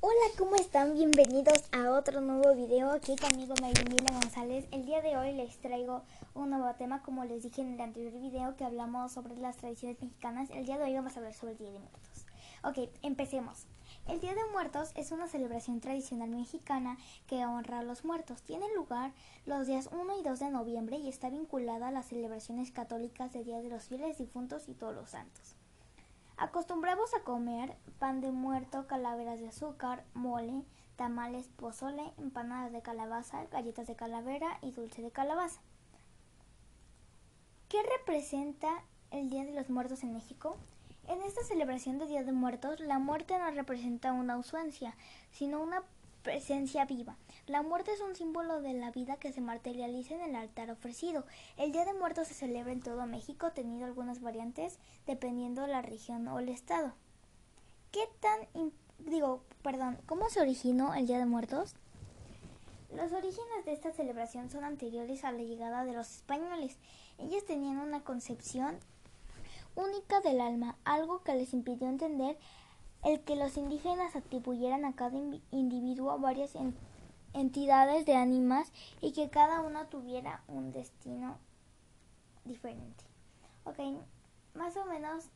Hola, ¿cómo están? Bienvenidos a otro nuevo video aquí conmigo Marimila González. El día de hoy les traigo un nuevo tema, como les dije en el anterior video que hablamos sobre las tradiciones mexicanas. El día de hoy vamos a hablar sobre el Día de Muertos. Ok, empecemos. El Día de Muertos es una celebración tradicional mexicana que honra a los muertos. Tiene lugar los días 1 y 2 de noviembre y está vinculada a las celebraciones católicas de Día de los Fieles Difuntos y Todos los Santos. Acostumbramos a comer pan de muerto, calaveras de azúcar, mole, tamales, pozole, empanadas de calabaza, galletas de calavera y dulce de calabaza. ¿Qué representa el Día de los Muertos en México? En esta celebración de Día de Muertos, la muerte no representa una ausencia, sino una presencia viva. La muerte es un símbolo de la vida que se materializa en el altar ofrecido. El Día de Muertos se celebra en todo México, teniendo algunas variantes dependiendo de la región o el estado. ¿Qué tan digo, perdón, cómo se originó el Día de Muertos? Los orígenes de esta celebración son anteriores a la llegada de los españoles. Ellos tenían una concepción única del alma, algo que les impidió entender el que los indígenas atribuyeran a cada individuo varias entidades de ánimas y que cada uno tuviera un destino diferente. Ok, más o menos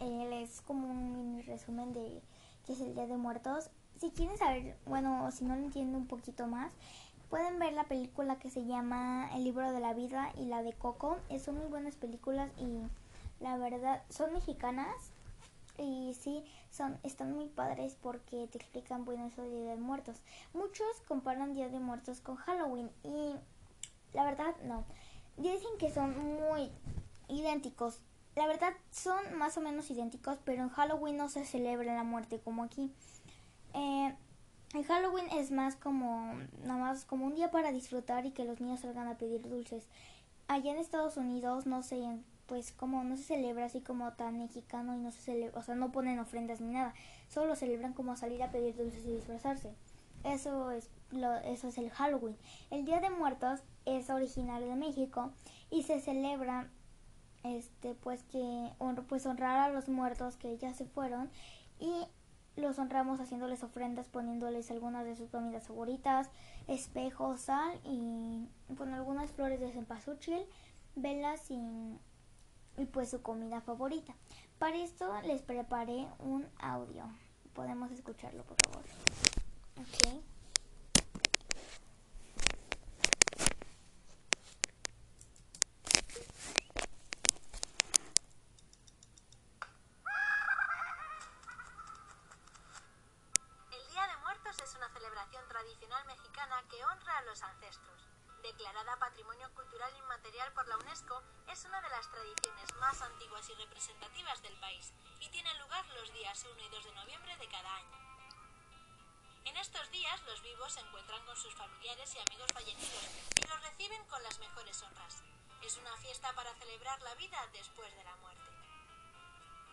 eh, es como un mini resumen de qué es el Día de Muertos. Si quieren saber, bueno, si no lo entiendo un poquito más, pueden ver la película que se llama El libro de la vida y la de Coco. Son muy buenas películas y la verdad, son mexicanas y sí, son, están muy padres porque te explican, bueno, eso de Día de Muertos. Muchos comparan Día de Muertos con Halloween y la verdad no. Dicen que son muy idénticos. La verdad son más o menos idénticos, pero en Halloween no se celebra la muerte como aquí. Eh, en Halloween es más como nada más como un día para disfrutar y que los niños salgan a pedir dulces. Allá en Estados Unidos no sé pues como no se celebra así como tan mexicano y no se celebra, o sea, no ponen ofrendas ni nada, solo celebran como salir a pedir dulces y disfrazarse. Eso es lo, eso es el Halloween. El Día de Muertos es originario de México y se celebra este pues que pues honrar a los muertos que ya se fueron y los honramos haciéndoles ofrendas, poniéndoles algunas de sus comidas favoritas, espejos, sal y con algunas flores de cempasúchil, velas y y pues su comida favorita. Para esto les preparé un audio. Podemos escucharlo, por favor. Okay. El Día de Muertos es una celebración tradicional mexicana que honra a los ancestros declarada Patrimonio Cultural Inmaterial por la UNESCO, es una de las tradiciones más antiguas y representativas del país y tiene lugar los días 1 y 2 de noviembre de cada año. En estos días los vivos se encuentran con sus familiares y amigos fallecidos y los reciben con las mejores honras. Es una fiesta para celebrar la vida después de la muerte.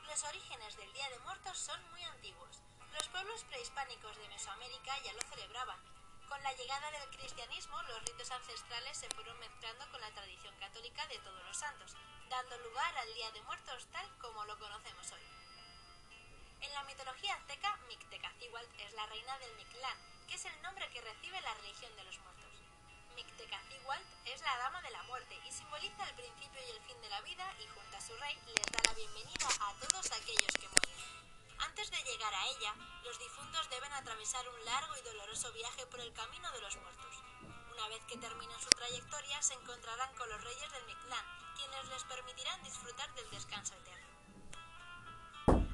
Los orígenes del Día de Muertos son muy antiguos. Los pueblos prehispánicos de Mesoamérica ya lo celebraban con la llegada del cristianismo, los ritos ancestrales se fueron mezclando con la tradición católica de todos los santos, dando lugar al Día de Muertos tal como lo conocemos hoy. En la mitología azteca, Mictecacihualt es la reina del Mictlán, que es el nombre que recibe la religión de los muertos. Mictecacihualt es la dama de la muerte y simboliza el principio y el fin de la vida y junto a su rey les da la bienvenida a todos aquellos que mueren. Antes de llegar a ella, los difuntos deben atravesar un largo y doloroso viaje por el camino de los muertos. Una vez que terminan su trayectoria, se encontrarán con los reyes del Mictlán, quienes les permitirán disfrutar del descanso eterno.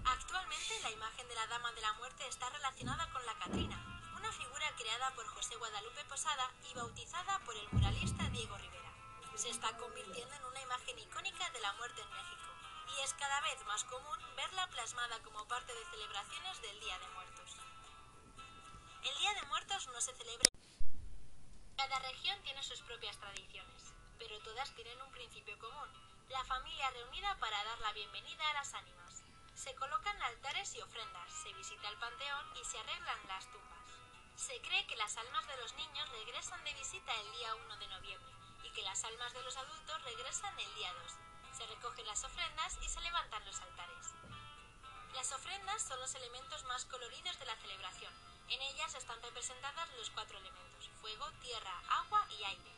Actualmente, la imagen de la Dama de la Muerte está relacionada con la Catrina, una figura creada por José Guadalupe Posada y bautizada por el muralista Diego Rivera. Se está convirtiendo en una imagen icónica de la muerte en México y es cada vez más común verla plasmada como parte de celebraciones del Día de Muertos. El Día de Muertos no se celebra. Cada región tiene sus propias tradiciones, pero todas tienen un principio común, la familia reunida para dar la bienvenida a las ánimas. Se colocan altares y ofrendas, se visita el panteón y se arreglan las tumbas. Se cree que las almas de los niños regresan de visita el día 1 de noviembre y que las almas de los adultos regresan el día 2, y se levantan los altares. Las ofrendas son los elementos más coloridos de la celebración. En ellas están representadas los cuatro elementos, fuego, tierra, agua y aire.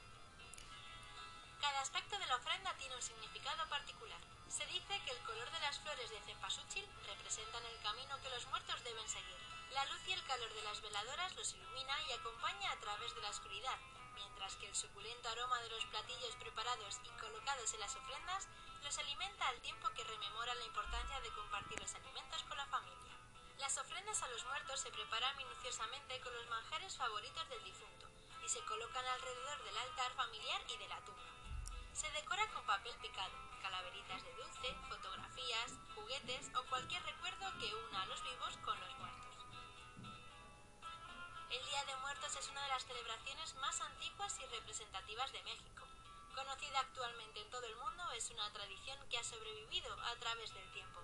Cada aspecto de la ofrenda tiene un significado particular. Se dice que el color de las flores de cempasúchil representan el camino que los muertos deben seguir. La luz y el calor de las veladoras los ilumina y acompaña a través de la oscuridad, mientras que el suculento aroma de los platillos preparados y colocados en las ofrendas los alimenta al tiempo que rememora la importancia de compartir los alimentos con la familia. Las ofrendas a los muertos se preparan minuciosamente con los manjares favoritos del difunto y se colocan alrededor del altar familiar y de la tumba. Se decora con papel picado, calaveritas de dulce, fotografías, juguetes o cualquier recuerdo que una las celebraciones más antiguas y representativas de México. Conocida actualmente en todo el mundo, es una tradición que ha sobrevivido a través del tiempo.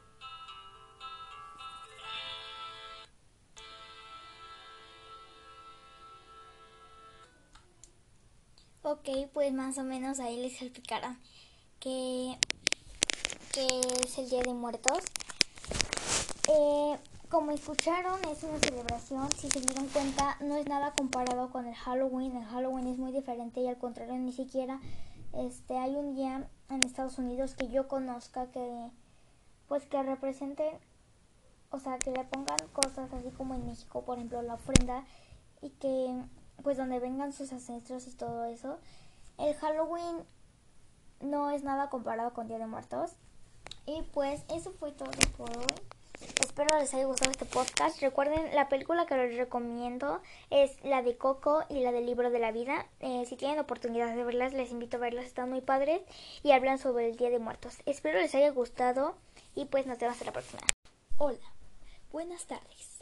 Ok, pues más o menos ahí les explicarán que, que es el Día de Muertos. Eh, como escucharon, es una celebración, si se dieron cuenta, no es nada comparado con el Halloween. El Halloween es muy diferente y al contrario, ni siquiera este hay un día en Estados Unidos que yo conozca que pues que representen, o sea, que le pongan cosas así como en México, por ejemplo, la ofrenda y que pues donde vengan sus ancestros y todo eso. El Halloween no es nada comparado con Día de Muertos. Y pues eso fue todo por hoy. Espero les haya gustado este podcast. Recuerden, la película que les recomiendo es la de Coco y la del libro de la vida. Eh, si tienen oportunidad de verlas, les invito a verlas. Están muy padres y hablan sobre el Día de Muertos. Espero les haya gustado y pues nos vemos hasta la próxima. Hola, buenas tardes.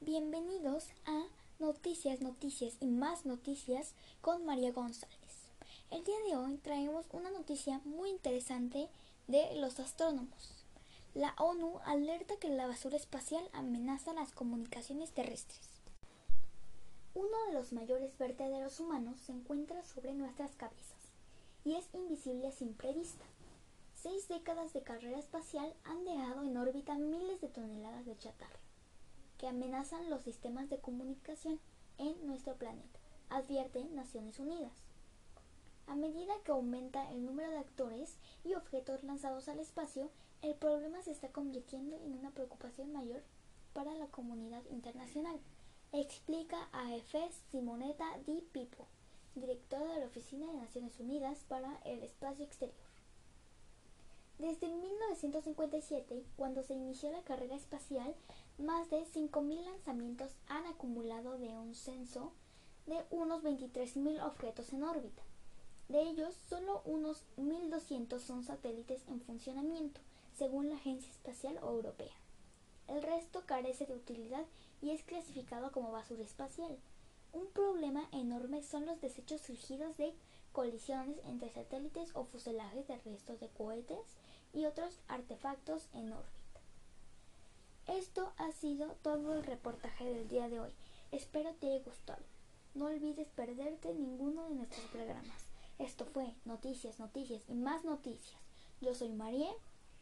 Bienvenidos a Noticias, Noticias y más noticias con María González. El día de hoy traemos una noticia muy interesante de los astrónomos. La ONU alerta que la basura espacial amenaza las comunicaciones terrestres. Uno de los mayores vertederos humanos se encuentra sobre nuestras cabezas y es invisible a simple vista. Seis décadas de carrera espacial han dejado en órbita miles de toneladas de chatarra que amenazan los sistemas de comunicación en nuestro planeta, advierte Naciones Unidas. A medida que aumenta el número de actores y objetos lanzados al espacio, el problema se está convirtiendo en una preocupación mayor para la comunidad internacional, explica a Efes Simonetta Di Pipo, directora de la Oficina de Naciones Unidas para el Espacio Exterior. Desde 1957, cuando se inició la carrera espacial, más de 5.000 lanzamientos han acumulado de un censo de unos 23.000 objetos en órbita. De ellos, solo unos 1.200 son satélites en funcionamiento, según la Agencia Espacial Europea. El resto carece de utilidad y es clasificado como basura espacial. Un problema enorme son los desechos surgidos de colisiones entre satélites o fuselajes de restos de cohetes y otros artefactos en órbita. Esto ha sido todo el reportaje del día de hoy. Espero te haya gustado. No olvides perderte ninguno de nuestros programas. Esto fue Noticias, Noticias y más noticias. Yo soy María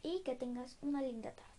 y que tengas una linda tarde.